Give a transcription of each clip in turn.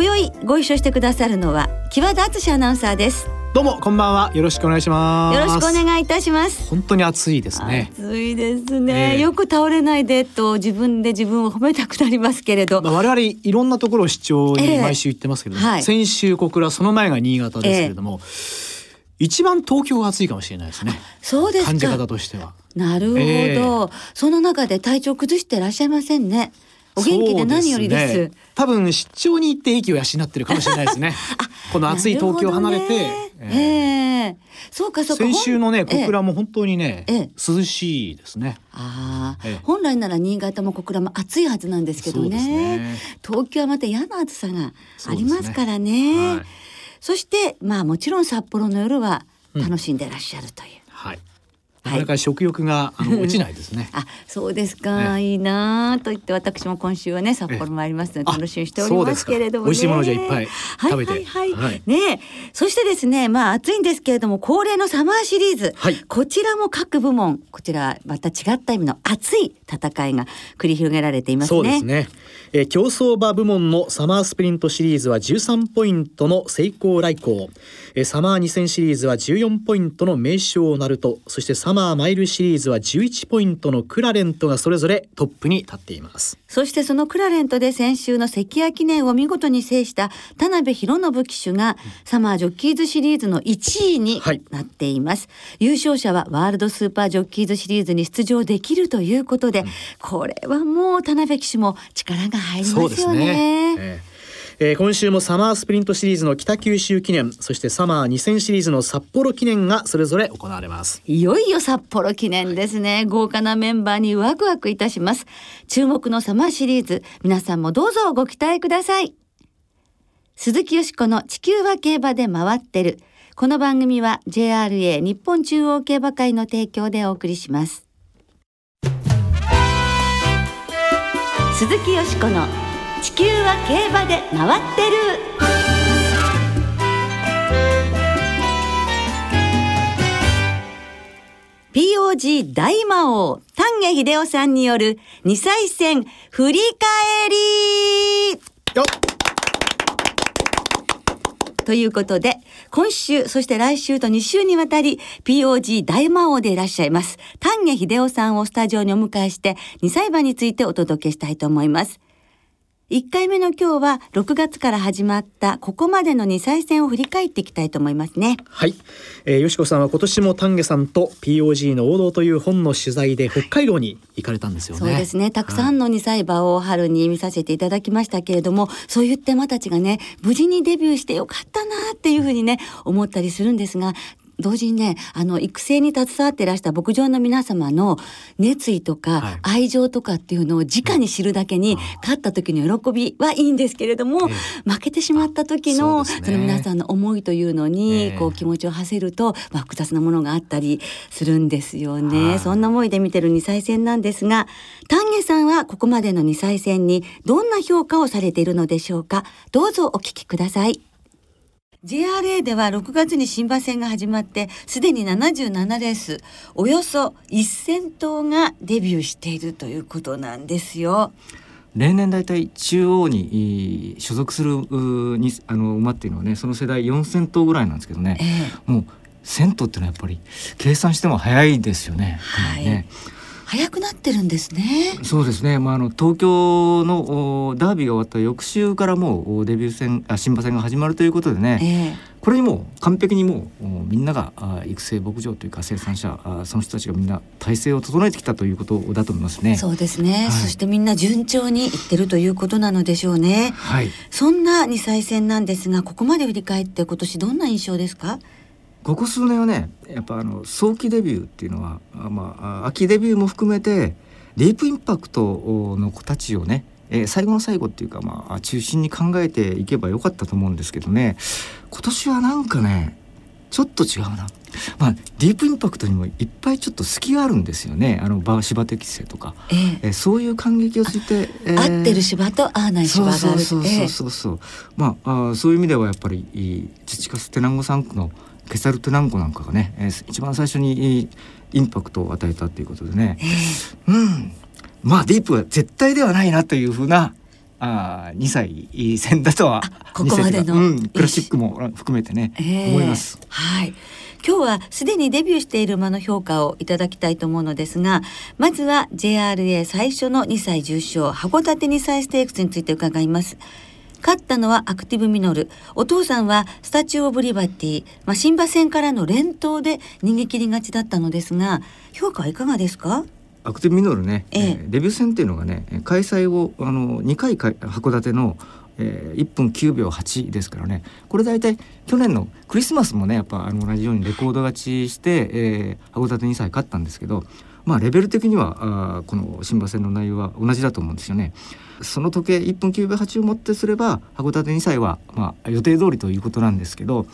今宵ご一緒してくださるのは木和田敦アナウンサーです。どうもこんばんは。よろしくお願いします。よろしくお願いいたします。本当に暑いですね。暑いですね、ええ。よく倒れないでと自分で自分を褒めたくなりますけれど、まあ、我々いろんなところを出張ええ。に毎週行ってますけども、はい。先週小倉その前が新潟ですけれども、一番東京が暑いかもしれないですね。そうです感じ方かとしては。なるほど、ええ。その中で体調崩してらっしゃいませんねお元気で何よりです。そうね。多分出張に行って息を養ってるかもしれないですね。この暑い東京を離れて、ね。ええ。ええ。そうかそうか。先週のね小倉も本当にね、ええ。涼しいですね。ああ、ええ。本来なら新潟も小倉も暑いはずなんですけどね。ね。東京はまた嫌な暑さがありますからね。はい。そしてまあもちろん札幌の夜は楽しんでらっしゃるという、はいなかなか食欲が、あの落ちないですね。あそうですか、ねいいなあと言って私も今週はね札幌参りますのであ楽しみにしておりますけれどもね。美味しいものじゃいっぱい食べて。はいはい。はい、はいねそしてですねまあ暑いんですけれども恒例のサマーシリーズ、はい。こちらも各部門こちらまた違った意味の熱い戦いが繰り広げられていますね。そうですね、えー競走馬部門のサマースプリントシリーズは13ポイントのセイコーライコー、えーサマー2000シリーズは14ポイントの名称ナルトそしてサマーマイルシリーズは11ポイントのクラレントがそれぞれトップに立っています。そしてそのクラレントで先週の関谷記念を見事に制した田辺博信騎手がサマージョッキーズシリーズの1位にはい。なっています、優勝者はワールドスーパージョッキーズシリーズに出場できるということで、これはもう田辺騎手も力が入りますよね。えーえー今週もサマースプリントシリーズの北九州記念そしてサマー2000シリーズの札幌記念がそれぞれ行われますいよいよ札幌記念ですね。豪華なメンバーにワクワクいたします。注目のサマーシリーズ、皆さんもどうぞご期待ください。鈴木よしこの地球は競馬で回ってる。この番組は JRA 日本中央競馬会の提供でお送りします。鈴木よしこの地球は競馬で回ってる。POG 大魔王丹下秀夫さんによる2歳戦振り返りということで、今週、そして来週と2週にわたり、POG 大魔王でいらっしゃいます、丹下秀夫さんをスタジオにお迎えして、2歳馬についてお届けしたいと思います。1回目の今日は、6月から始まった、ここまでの2歳戦を振り返っていきたいと思いますね。はい、えー、よしこさんは今年も丹下さんと POG の王道という本の取材で北海道に行かれたんですよね。そうですね。たくさんの2歳馬を春に見させていただきましたけれども、そういう手間たちがね、無事にデビューしてよかったなっていうふうにね、思ったりするんですが、同時にね、あの、育成に携わっていらした牧場の皆様の熱意とかはい愛情とかっていうのを直に知るだけに、勝った時の喜びはいいんですけれども、え負けてしまった時の、その皆さんの思いというのに、ええこう気持ちを馳せると、まあ、複雑なものがあったりするんですよね。はいそんな思いで見てる2歳戦なんですが、丹下さんはここまでの2歳戦にどんな評価をされているのでしょうか？どうぞお聞きください。JRA では6月に新馬戦が始まってすでに77レースおよそ1000頭がデビューしているということなんですよ。例年大体中央に所属するにあの馬っていうのはねその世代4,000頭ぐらいなんですけどねええもう1,000頭っていうのはやっぱり計算しても早いですよね。かなりね早くなってるんですね。そうですね、まあ、あの東京のおダービーが終わった翌週からもうおデビュー戦あ新馬戦が始まるということでね、ええ。これにもう完璧にもうおみんながあ育成牧場というか生産者あその人たちがみんな体制を整えてきたということだと思いますね。そうですね、はい。そしてみんな順調にいってるということなのでしょうね。はい。そんな2歳戦なんですが、ここまで振り返って今年どんな印象ですか？ここ数年はねやっぱあの早期デビューっていうのはあまああ秋デビューも含めてディープインパクトの子たちをねえー、最後の最後っていうかまあ中心に考えていけばよかったと思うんですけどね。今年はなんかねちょっと違うな。まあ、ディープインパクトにもいっぱいちょっと隙があるんですよね。あの場芝適性とか、えー、えー、そういう感激をついて、えー、合ってる芝と合わない芝があるそうそうそうそうそう、えー、まああそういう意味ではやっぱり土カステナンゴ3区のケサルテナンゴなんかがね、えー、一番最初にインパクトを与えたということでね、えー、うん。まあディープは絶対ではないなというふうなあ2歳戦だとはここまでの、うん、クラシックも含めてね、えー、思います。はい。今日はすでにデビューしている馬の評価をいただきたいと思うのですがまずは JRA 最初の2歳重賞函館2歳ステークスについて伺います勝ったのはアクティブミノル。お父さんはスタチューオブリバティ、まあ、新馬戦からの連投で逃げ切りがちだったのですが評価はいかがですか？アクティブミノルね、ええ。デビュー戦っていうのがね開催をあの2回函館のえー、1分9秒8ですからね。これ大体去年のクリスマスもねやっぱあの同じようにレコード勝ちして、えー、函館2歳勝ったんですけどまあレベル的にはあこの新馬戦の内容は同じだと思うんですよね。その時計1分9秒8をもってすれば函館2歳は、まあ、予定通りということなんですけど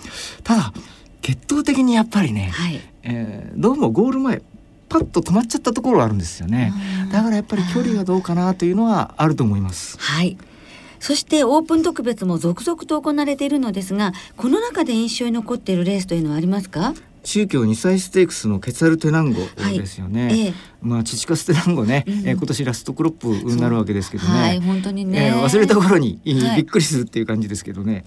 ただ決闘的にやっぱりね、はい、えー、どうもゴール前パッと止まっちゃったところがあるんですよね。だからやっぱり距離がどうかなというのはあると思います。はい。そしてオープン特別も続々と行われているのですがこの中で印象に残っているレースというのはありますか？宗教2歳ステークスのケツァルテナンゴですよね。はいええ、まあチチカステナンゴね、うん、えー、今年ラストクロップになるわけですけどね。はい、本当にね、えー、忘れた頃に、はい、びっくりするっていう感じですけどね。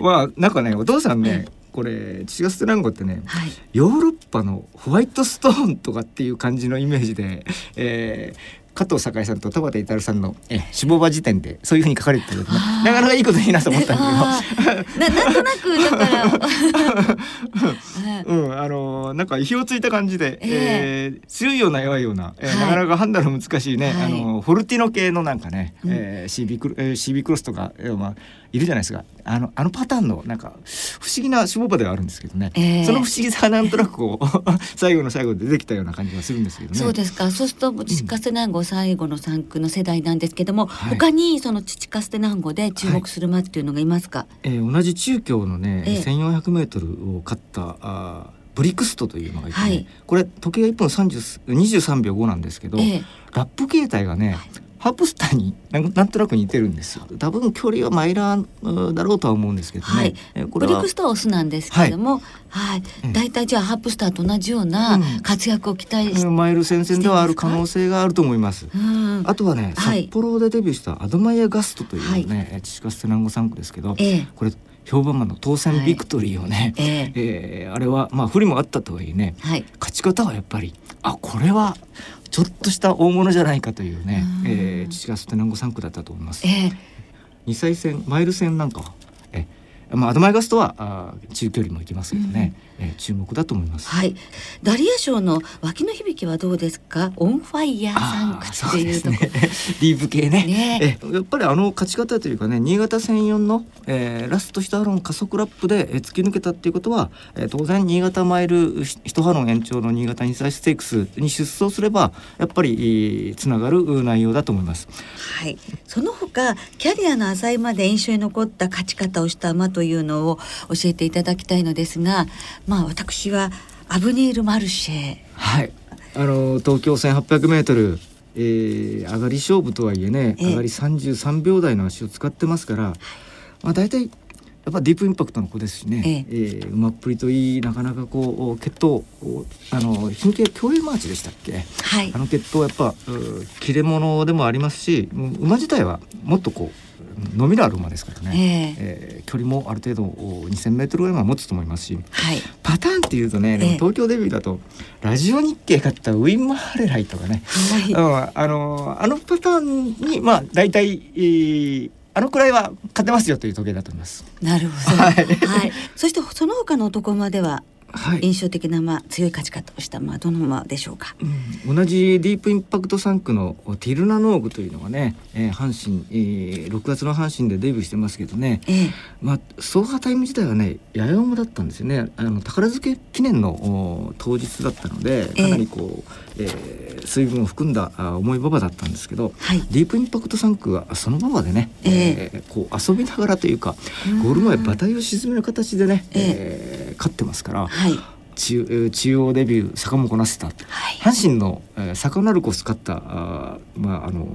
まあなんかねお父さんね、これチチカステナンゴってね、はい、ヨーロッパのホワイトストーンとかっていう感じのイメージで、えー、加藤栄さんと田畑至さんのえ死亡場時点でそういうふうに書かれてる、ね、なかなかいいこといいなと思ったんだけど。ななんとなくだから。うんあのなんか意表をついた感じで、えー、えー、強いような弱いような、えー、はい、なかなか判断の難しいね、はい、あのフォルティノ系のなんかね、うん、えー、CB クロ、えー、CB クロスとか、えー、まあいるじゃないですか。あのあのパターンのなんか不思議な種目場ではあるんですけどね、えー、その不思議さがなんとなくこう 最後の最後で出てきたような感じがするんですけどね。そうですか。そうすると父カステナンゴ最後の3区の世代なんですけども、はい、他にその父カステナンゴで注目する馬っていうのがいますか、はい、えー、同じ中京のね、えー、1400メートルを勝ったあブリクストというのがいて、ねはい、これ時計が1分23秒5なんですけど、えー、ラップ形態がね、はいハープスターに なんとなく似てるんですよ。多分距離はマイラーだろうとは思うんですけどね、はい、えこれブリックスターはオスなんですけれども、はい、大、い、体、じゃあハープスターと同じような活躍を期待して、うん、マイル戦線ではある可能性があると思います、うん、あとはね、はい、札幌でデビューしたアドマイアガストというね、はい、チシカステナンゴ3区ですけど、ええ、これ評判馬の当選ビクトリーをね、はい、え。ー、えー、あれはまあ不利もあったとはいえね、はい、勝ち方はやっぱりあこれはちょっとした大物じゃないかというね、うえー、父がステナンゴ3区だったと思います。えー、2歳戦マイル戦なんかはまあ、アドマイヤガストはあ中距離も行きますけどね、うん、えー、注目だと思います。はい。ダリア賞のワキノヒビキはどうですか？オンファイヤー産駒っていうとこ。ね、ディープ系ね。ねえやっぱりあの勝ち方というかね、新潟専用の、えー、ラスト一ハロン加速ラップで、えー、突き抜けたっていうことは、えー、当然新潟マイル一ハロン延長の新潟2歳ステークスに出走すればやっぱりつながる内容だと思います。はい。その他キャリアの浅いまで印象に残った勝ち方をした馬というのを教えていただきたいのですが、まあ私はアブニール・マルシェ。はい。あの東京1800メートル、えー、上がり勝負とはいえね、上がり33秒台の足を使ってますから、まあ大体やっぱディープインパクトの子ですしね、ええ。えー、馬っぷりといいなかなかこう血統あの貧血競泳マーチでしたっけ、はい、あの血統やっぱ切れ者でもありますし馬自体はもっとこう伸びのある馬ですからね、えー、えー、距離もある程度 2,000m ぐらいは持つと思いますし、はい、パターンっていうとね東京デビューだと、ラジオ日経買ったウィンマーハレライとかね、はい、あのあのパターンにまあ大体、えー、あのくらいは勝てますよという時計だと思います。なるほど。はい。はい、そしてその他の男馬では印象的な、まあ、強い勝ち方をしたまあどの馬でしょうか、うん、同じディープインパクト3区のティルナノーグというのがね、えー、阪神、えー、6月の阪神でデビューしてますけどね、えー、まあ、走破タイム自体はねやや重だったんですよね。あの宝漬け記念の当日だったのでかなりこう、えー、えー、水分を含んだ重い馬場だったんですけど、はい、ディープインパクト3区はその馬場でね、えー、えー、こう遊びながらというかゴール前馬体を沈める形でね、えー、えー、勝ってますから。はい。中中央デビュー坂もこなせた、はい、阪神の、えー、坂ナルコを使ったあ、まあ、あの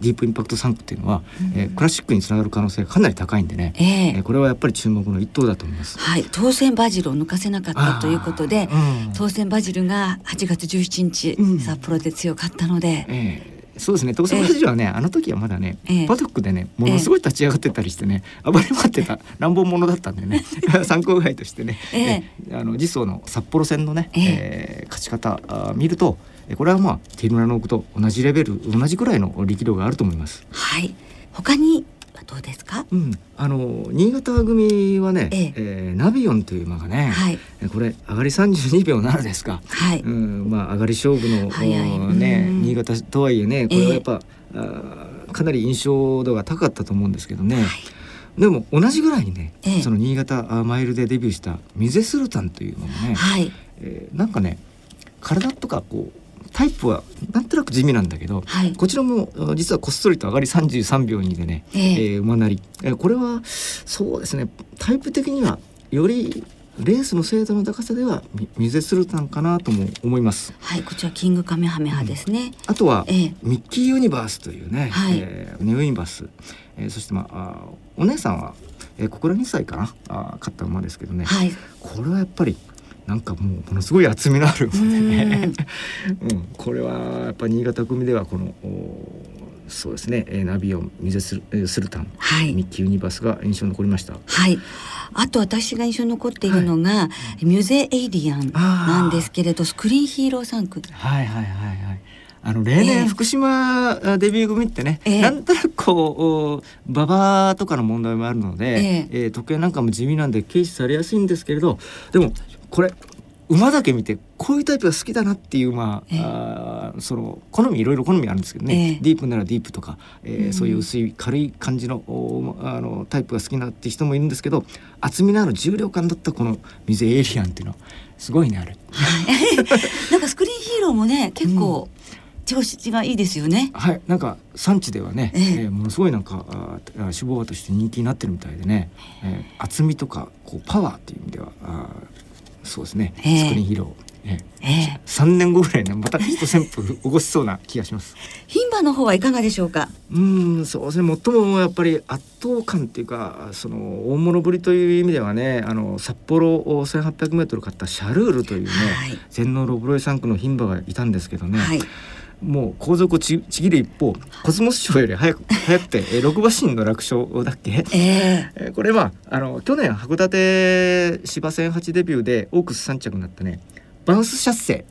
ディープインパクト3区っていうのは、うん、えー、クラシックにつながる可能性がかなり高いんでね、えー、これはやっぱり注目の一頭だと思います。はい、当選バジルを抜かせなかったということで、うん、当選バジルが8月17日、うん、札幌で強かったので。えーそうですね。当選バジルはね、えー、あの時はまだね、えー、パドックでねものすごい立ち上がってたりしてね、えー、暴れ回ってた乱暴者だったんでね 参考外としてね、えー、あの次走の札幌戦のね、えー、えー、勝ち方あ見るとこれはまあティルナノークと同じレベル同じくらいの力量があると思います。はい。他にどうですか、うん、あの新潟組はね、ええ。えー、ナビオンという馬がね、はい、これ上がり32秒7ですか、はい。うん、まあ上がり勝負のね新潟とはいえねこれはやっぱ、えかなり印象度が高かったと思うんですけどね、はい、でも同じぐらいにね、ええ、その新潟マイルでデビューしたミゼスルタンというのもね、はい。えー、なんかね体とかこうタイプはなんとなく地味なんだけど、はい、こちらも実はこっそりと上がり33秒2でね、えー、えー、馬なり、えー、これはそうですね。タイプ的にはよりレースの精度の高さではミゼスルタンかなとも思います。はい、こちらキングカメハメハですね。うん、あとは、えー、ミッキーユニバースというね、はい、えー、ネオユニバース、えー、そしてまあお姉さんは、えー、ここら2歳かな？あ勝った馬ですけどね、はい、これはやっぱりなんかもうものすごい厚みのあるもので。ね、うん、これはやっぱ新潟組ではこのそうですね。ナビオンミゼスルスルタン、はい、ミッキーユニバースが印象に残りました。はい。あと私が印象に残っているのが、はい、ミュゼエイリアンなんですけれどスクリーンヒーロー3区はいはいはいはいあの例年、福島デビュー組ってね、えー、なんとなくこう馬場とかの問題もあるので、えー、えー、時計なんかも地味なんで軽視されやすいんですけれどでもこれ馬だけ見てこういうタイプが好きだなっていう馬、えー、あその好みいろいろ好みあるんですけどね、えー、ディープならディープとか、えー、うん、そういう薄い軽い感じのあのタイプが好きなって人もいるんですけど厚みのある重量感だったこの水エイリアンっていうのはすごいねあれ。なんかスクリーンヒーローもね結構、うん。調子がいいですよね。はい、なんか産地ではね、えー、えー、ものすごいなんかあ脂肪馬として人気になってるみたいでね、えー、厚みとかこうパワーっていう意味ではあそうですね、えー、スクリーンヒーロー。ええー、年後ぐらいねまた一旋風起こしそうな気がします。牝馬の方はいかがでしょうか？うんそうですね最もやっぱり圧倒感っていうかその大物ぶりという意味ではねあの札幌1 8 0 0メートル勝ったシャルールというね、はい、全農ロブロイ3区の牝馬がいたんですけどね。はいもう後続をちちぎる一方コスモス賞より早く 早くて六馬身の楽勝だっけ、えー、これはあの去年函館芝戦8デビューでオークス3着になったねバウンスシャッセ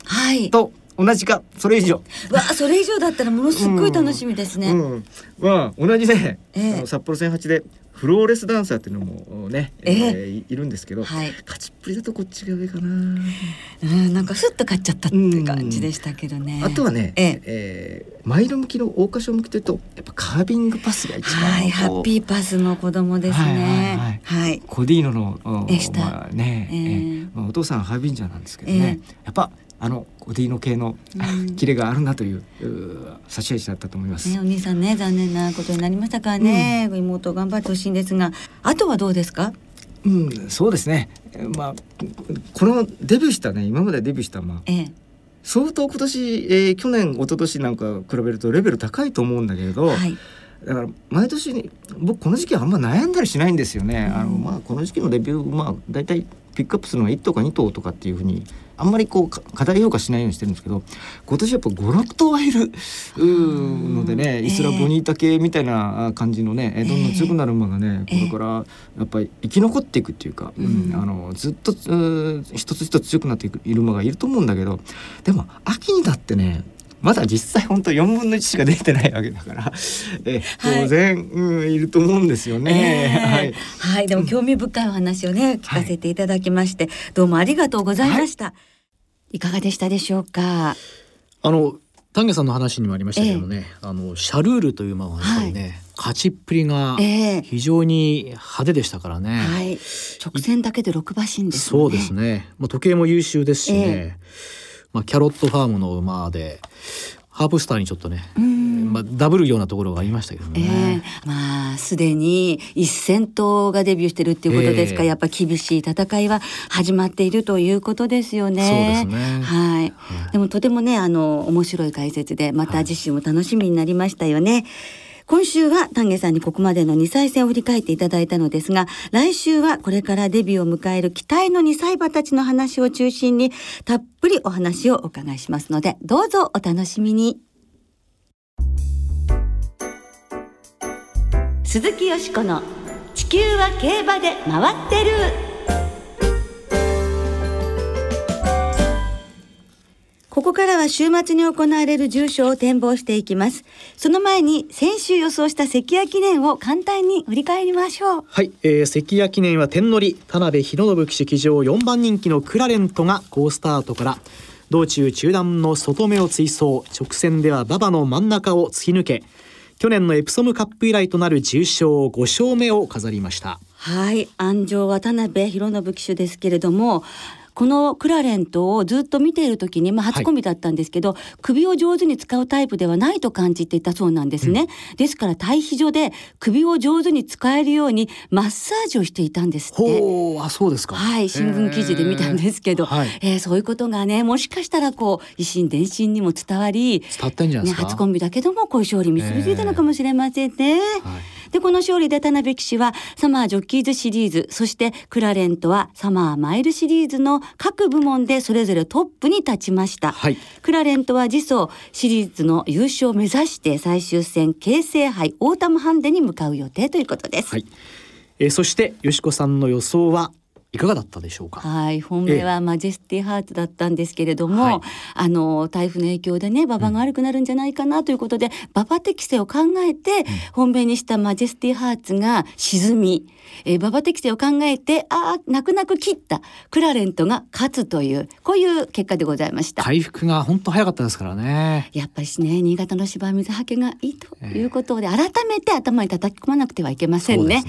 と同じかそれ以上。わあそれ以上だったらものすごい楽しみですね。うん。うん、まあ同じね、えー、札幌戦8でフローレスダンサーっていうのもね、えー、えー、いるんですけど、はい、勝ちっぷりだとこっちが上かな。うん、なんかスッと勝っちゃったって感じでしたけどね。あとはね、えー、えー、マイル向きの桜花賞向きというとやっぱカービングパスが一番はい、ハッピーパスの子供ですね。はい、はい。はい、コディーノのまあね、えー、まあお父さんハービンジャーなんですけどね、えー、やっぱあのオディーノ系の、キレがあるなという差し味だったと思います、ね、お兄さんね残念なことになりましたからね、うん、妹頑張ってほしいんですがあとはどうですか？うん、そうですね。まあこのデビューしたね今までデビューしたまあ、ええ、相当今年、えー、去年一昨年なんか比べるとレベル高いと思うんだけれど、はい、だから毎年に僕この時期はあんま悩んだりしないんですよね。うん、あのまあこの時期のデビューまあ大体ピックアップするのは1頭か2頭とかっていうふうにあんまりこう課題評価しないようにしてるんですけど今年やっぱ56頭はいる。のでねイスラ・ボニータ系みたいな感じのね、えー、どんどん強くなる馬がね、これからやっぱり生き残っていくっていうか、うん、あのずっと一つ一つ強くなっている馬がいると思うんだけどでも秋になってねまだ実際本当4分の1しか出てないわけだから。え当然、はい、うん、いると思うんですよね。えー、はい、はい、でも興味深いお話をね聞かせていただきまして、はい、どうもありがとうございました。はい、いかがでしたでしょうか？あの丹下さんの話にもありましたけどもね、えー、あのシャルールという馬はやっぱりね、はい、勝ちっぷりが非常に派手でしたからね。はい、直線だけで六馬身です、ね、そうですね。まあ時計も優秀ですしね。えー、まあキャロットファームの馬でハープスターにちょっとね、まあ、ダブるようなところがありましたけどね。えー、まあすでに一戦闘がデビューしてるっていうことですから、えー、やっぱ厳しい戦いは始まっているということですよね。そうですね。はい。はい、でもとてもねあの面白い解説でまた次週も楽しみになりましたよね。はい今週は丹下さんにここまでの2歳戦を振り返っていただいたのですが、来週はこれからデビューを迎える期待の2歳馬たちの話を中心に、たっぷりお話をお伺いしますので、どうぞお楽しみに。鈴木よしこの地球は競馬で回ってる。ここからは週末に行われる重賞を展望していきます。その前に先週予想した関谷記念を簡単に振り返りましょう。はい、えー、関谷記念は天乗り田辺博信騎手騎乗4番人気のクラレントが好スタートから道中中段の外目を追走直線では馬場の真ん中を突き抜け去年のエプソムカップ以来となる重賞5勝目を飾りましたはい安城渡辺博信騎手ですけれどもこのクラレントをずっと見ている時に、まあ、初コミだったんですけど、はい、首を上手に使うタイプではないと感じていたそうなんですね、うん、ですから対比所で首を上手に使えるようにマッサージをしていたんですって。あそうですか。はい新聞記事で見たんですけど、えー、はい、えー、そういうことがねもしかしたらこう維新伝心にも伝わり伝わってんじゃないですか、ね、初コンビだけどもこういう勝利に結びついたのかもしれませんね、えーはい。でこの勝利で田辺騎手はサマージョッキーズシリーズそしてクラレントはサマーマイルシリーズの各部門でそれぞれトップに立ちました、はい、クラレントは次走シリーズの優勝を目指して最終戦京成杯オータムハンデに向かう予定ということです、はい、えー、そしてよしこさんの予想はいかがだったでしょうか？はい、本命はマジェスティハーツだったんですけれども、はい、あの台風の影響でね馬場が悪くなるんじゃないかなということで、うん、馬場適正を考えて、本命にしたマジェスティハーツが沈み、えー、馬場適正を考えてああ泣く泣く切ったクラレントが勝つというこういう結果でございました。回復が本当早かったですからね。やっぱりね新潟の芝水はけがいいということで、えー、改めて頭に叩き込まなくてはいけませんね。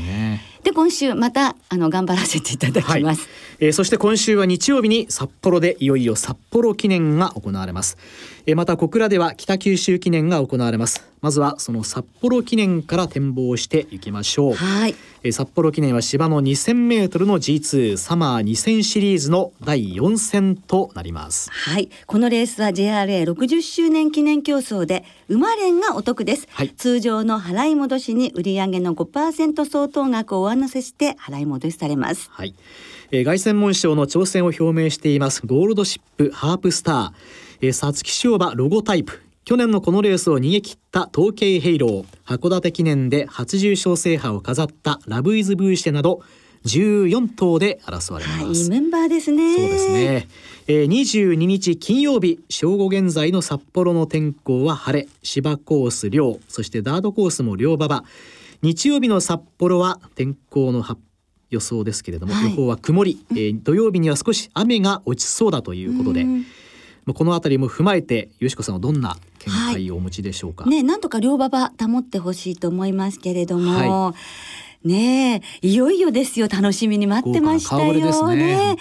で、ね、今週またあの頑張らせていただきます、はい、えー、そして今週は日曜日に札幌でいよいよ札幌記念が行われますえまた小倉では北九州記念が行われます。まずはその札幌記念から展望していきましょう。はい。え札幌記念は芝の2000メートルの G2 サマー2000シリーズの第4戦となります。はい。このレースは JRA60 周年記念競争で馬連がお得です、はい、通常の払い戻しに売上の5%相当額を上乗せして払い戻しされます。はい、えー、凱旋門賞の挑戦を表明していますゴールドシップハープスター、皐月賞馬ロゴタイプ。去年のこのレースを逃げ切った統計ヘイロー。函館記念で初重賞制覇を飾ったラブイズブーシェなど14頭で争われます、はい、メンバーですね。そうですね、えー、22日金曜日正午現在の札幌の天候は晴れ。芝コース両そしてダードコースも両馬場。日曜日の札幌は天候の予想ですけれども、はい、予報は曇り、えー、土曜日には少し雨が落ちそうだということで、まあ、この辺りも踏まえてよしこさんはどんな見解をお持ちでしょうか、はい、ねなんとか両馬場保ってほしいと思いますけれども、はい、ねいよいよですよ。楽しみに待ってましたよね、ね、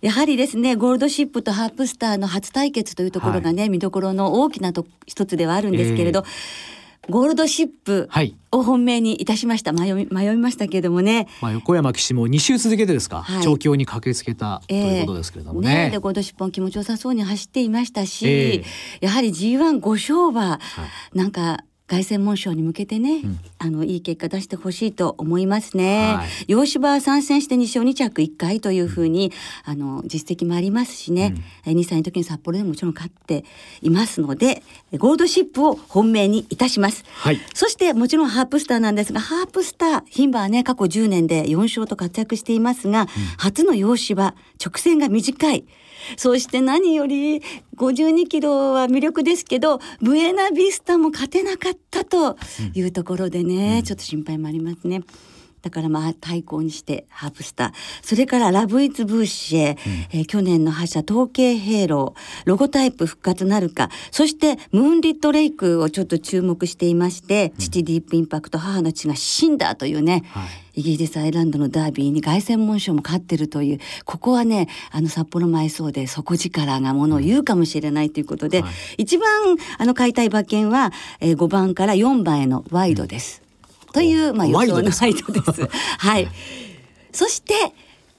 やはりですねゴールドシップとハープスターの初対決というところがね、はい、見どころの大きなと一つではあるんですけれど、えーゴールドシップを本命にいたしました、迷い迷いましたけれどもね、まあ、横山騎士も2週続けてですか、はい、調教に駆けつけたということですけれどもね。えー、ね。でゴールドシップも気持ちよさそうに走っていましたし、えー、やはり G15 勝馬、はい、なんか凱旋門賞に向けてね、うん、あのいい結果出してほしいと思いますね。はい、洋芝参戦して2勝2着1回というふうに、あの実績もありますしね、うん、2歳の時に札幌でももちろん勝っていますのでゴールドシップを本命にいたします。はい、そしてもちろんハープスターなんですがハープスター牝馬はね過去10年で4勝と活躍していますが、うん、初の洋芝直線が短いそして何より52キロは魅力ですけどブエナビスタも勝てなかったというところでね、うん、ちょっと心配もありますね。だからまあ対抗にしてハープスターそれからラブイツブーシェ、うん、えー、去年の覇者統計ヘイローロゴタイプ復活なるか。そしてムーンリットレイクをちょっと注目していまして、うん、父ディープインパクト母の血が死んだというね、はい。イギリスアイランドのダービーに凱旋門賞も勝ってるというここはねあの札幌埋葬で底力がものを言うかもしれないということで、うんはい、一番あの買いたい馬券は、えー、5番から4番へのワイドです。というまあ予想のサイトです。はい。そして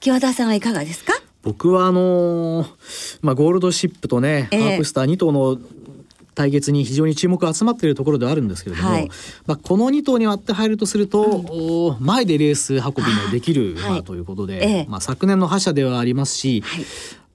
木和田さんはいかがですか？僕はあのー、まあゴールドシップとね、えー、ハープスター2頭の対決に非常に注目が集まっているところではあるんですけれども、はい、まあ、この2頭に割って入るとすると、うん、前でレース運びのできる馬ということで、はい、まあ、昨年の覇者ではありますし、はい、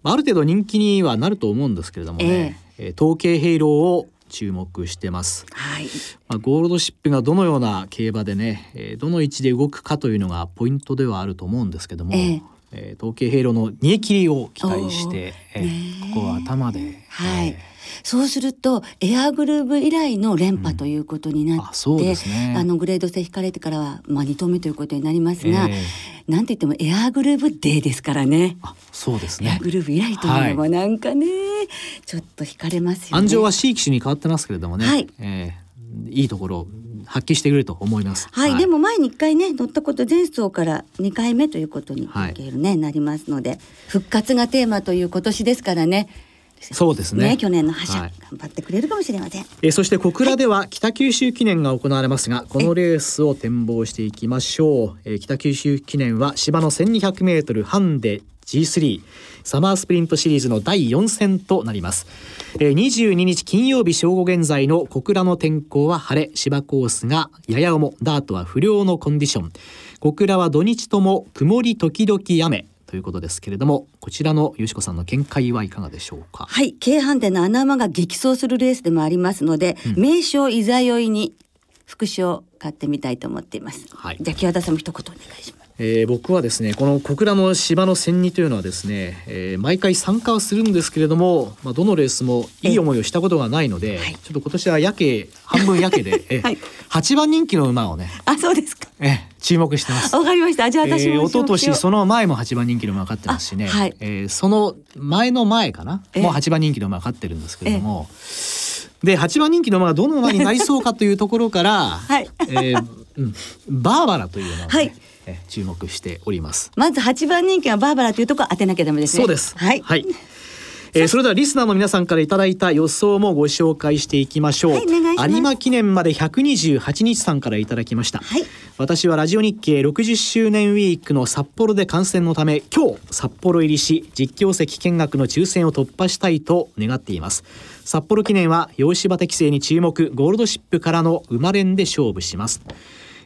ある程度人気にはなると思うんですけれどもね、えー、統計ヘイローを注目してます、はい。まあ、ゴールドシップがどのような競馬でね、えー、どの位置で動くかというのがポイントではあると思うんですけども、えーえー、統計ヘイローの煮え切りを期待して、えー、ここは頭で、はい、えーそうするとエアグルーブ以来の連覇ということになって、うん。あね、あのグレード制引かれてからは、まあ、2投目ということになりますが、えー、なんて言ってもエアグルーブデーですからね。あそうですね。エアグルーブ以来というのはなんかね、はい、ちょっと引かれますよね。安城は C 機種に変わってますけれどもね、はい。えー、いいところ発揮してくれると思います。はい、はい、でも前に一回ね乗ったこと前走から二回目ということに、はい、ねなりますので復活がテーマという今年ですからね。そうですね、ね、去年の覇者、はい、頑張ってくれるかもしれません。えそして小倉では北九州記念が行われますが、このレースを展望していきましょう。え北九州記念は芝の 1200m ハンデ G3 サマースプリントシリーズの第4戦となります、えー、22日金曜日正午現在の小倉の天候は晴れ芝コースがやや重ダートは不良のコンディション。小倉は土日とも曇り時々雨ということですけれどもこちらのよしこさんの見解はいかがでしょうか？はい京阪での穴馬が激走するレースでもありますので、うん、名称いざよいに副賞買ってみたいと思っています、はい、じゃあ木和田さんも一言お願いします。えー、僕はですねこの小倉の芝の千二というのはですね、えー、毎回参加はするんですけれども、まあ、どのレースもいい思いをしたことがないので、はい、ちょっと今年はやけ半分やけで、え はい、8番人気の馬をね。あそうですか、え注目してます。わかりました。じゃあ私も、えー、一昨年その前も8番人気の馬勝ってますしね、はい、えー、その前の前かな、もう8番人気の馬勝ってるんですけれども、で8番人気の馬がどの馬になりそうかというところから、はい。えーうん、バーバラという馬を、ね、はい。注目しております。まず8番人気はバーバラというところ当てなきゃダメですね。そうです。はい、はいえー、それではリスナーの皆さんからいただいた予想もご紹介していきましょう、はい、有馬記念まで128日さんからいただきました、はい、私はラジオ日経60周年ウィークの札幌で観戦のため今日札幌入りし実況席見学の抽選を突破したいと願っています。札幌記念は洋芝適正に注目ゴールドシップからの生まれんで勝負します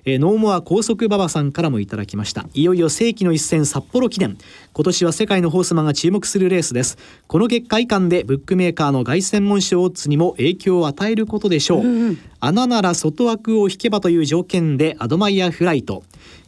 えー、ノーモア高速馬場さんからもいただきました。いよいよ世紀の一戦札幌記念。今年は世界のホースマンが注目するレースです。この結果以下でブックメーカーの凱旋門賞オッズにも影響を与えることでしょう、うんうん、穴なら外枠を引けばという条件でアドマイヤーフライト。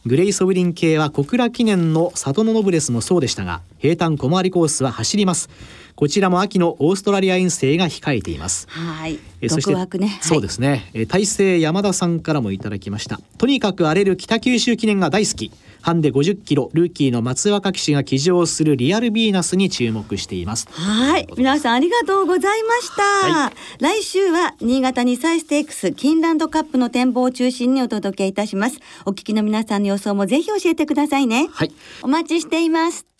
グレイソブリン系は小倉記念の里のノブレスもそうでしたが平坦小回りコースは走りますこちらも秋のオーストラリア遠征が控えています。はい。えそして、ね、そうですね、え大勢山田さんからもいただきました。とにかく荒れる北九州記念が大好き。ハンデ50キロルーキーの松若騎士が騎乗するリアルビーナスに注目しています。はい。皆さんありがとうございました、はい、来週は新潟2歳ステークスキンランドカップの展望を中心にお届けいたします。お聞きの皆さんの予想もぜひ教えてくださいね。はい。お待ちしています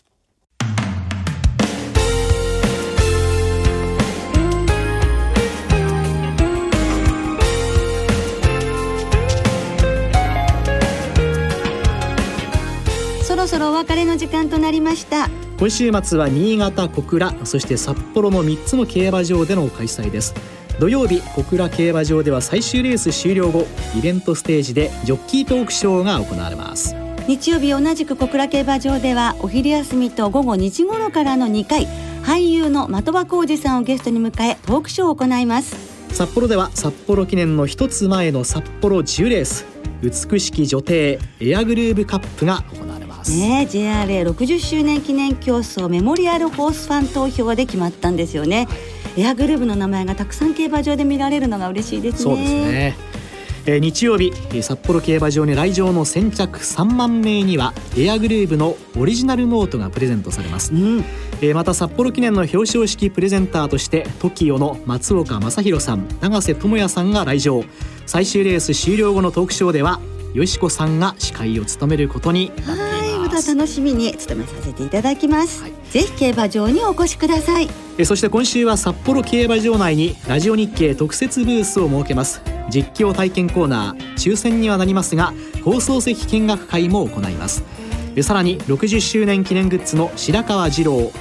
ろそろお別れの時間となりました。今週末は新潟小倉そして札幌の3つの競馬場での開催です。土曜日小倉競馬場では最終レース終了後イベントステージでジョッキートークショーが行われます。日曜日同じく小倉競馬場ではお昼休みと午後2時頃からの2回俳優の的場浩二さんをゲストに迎えトークショーを行います。札幌では札幌記念の一つ前の札幌10レース美しき女帝エアグルーヴカップが行われますます。ね JRA60 周年記念競争メモリアルホースファン投票で決まったんですよね、はい、エアグルーヴの名前がたくさん競馬場で見られるのが嬉しいですね。そうですね。えー、日曜日札幌競馬場に来場の先着3万名にはエアグルーヴのオリジナルノートがプレゼントされます、うん、えー、また札幌記念の表彰式プレゼンターとして TOKIO の松岡正弘さん永瀬智也さんが来場。最終レース終了後のトークショーではよしこさんが司会を務めることになっていますまた楽しみに務めさせていただきます、はい、ぜひ競馬場にお越しください。えそして今週は札幌競馬場内にラジオ日経特設ブースを設けます。実況体験コーナー抽選にはなりますが放送席見学会も行います。さらに60周年記念グッズの白川二郎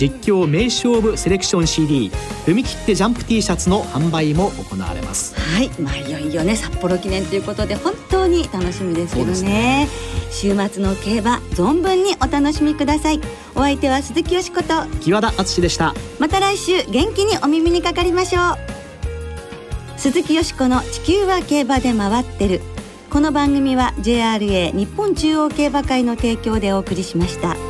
実況名勝負セレクション CD 踏み切ってジャンプ T シャツの販売も行われます。はいまあいよいよね札幌記念ということで本当に楽しみですけどね、ね、週末の競馬存分にお楽しみください。お相手は鈴木よしこと木和田敦でした。また来週元気にお耳にかかりましょう。鈴木よしこの地球は競馬で回ってる。この番組は JRA 日本中央競馬会の提供でお送りしました。